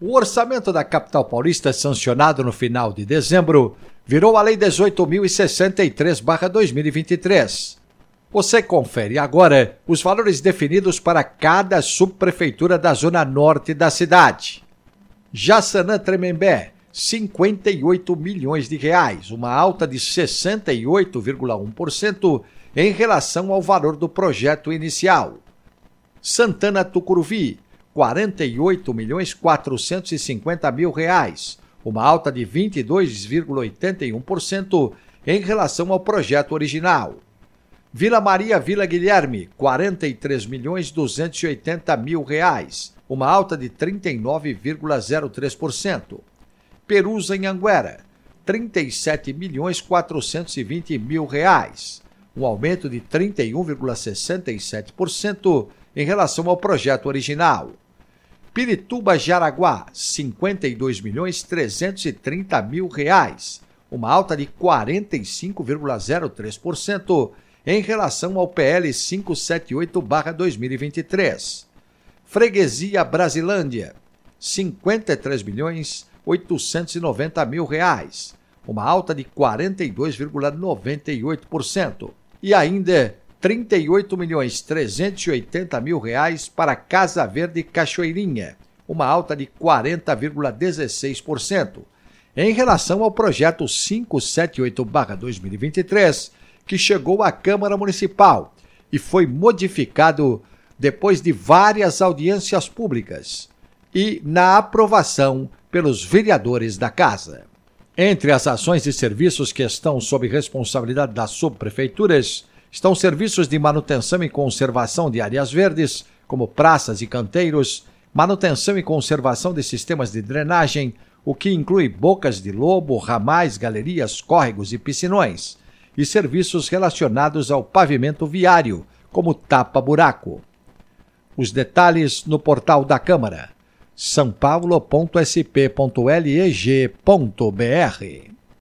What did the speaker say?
O orçamento da capital paulista, sancionado no final de dezembro, virou a Lei 18.063-2023. Você confere agora os valores definidos para cada subprefeitura da zona norte da cidade. Jaçanã Tremembé, 58 milhões de reais, uma alta de 68,1% em relação ao valor do projeto inicial. Santana Tucuruvi, 48 milhões 450 mil reais, uma alta de 22,81% em relação ao projeto original. Vila Maria Vila Guilherme, 43 milhões 280 mil reais, uma alta de 39,03%. Perusa em Anguera, 37 milhões 420 mil reais, um aumento de 31,67% em relação ao projeto original. Pirituba Jaraguá, 52 milhões 330 mil reais, uma alta de 45,03% em relação ao PL 578/2023. Freguesia Brasilândia, 53 milhões 890 mil reais, uma alta de 42,98%. E ainda 38 milhões 380 mil reais para Casa Verde Cachoeirinha, uma alta de 40,16%. Em relação ao projeto 578/2023, que chegou à Câmara Municipal e foi modificado depois de várias audiências públicas e na aprovação pelos vereadores da Casa. Entre as ações e serviços que estão sob responsabilidade das subprefeituras, estão serviços de manutenção e conservação de áreas verdes, como praças e canteiros, manutenção e conservação de sistemas de drenagem, o que inclui bocas de lobo, ramais, galerias, córregos e piscinões, e serviços relacionados ao pavimento viário, como tapa-buraco. Os detalhes no portal da Câmara sãopaulo.sp.leg.br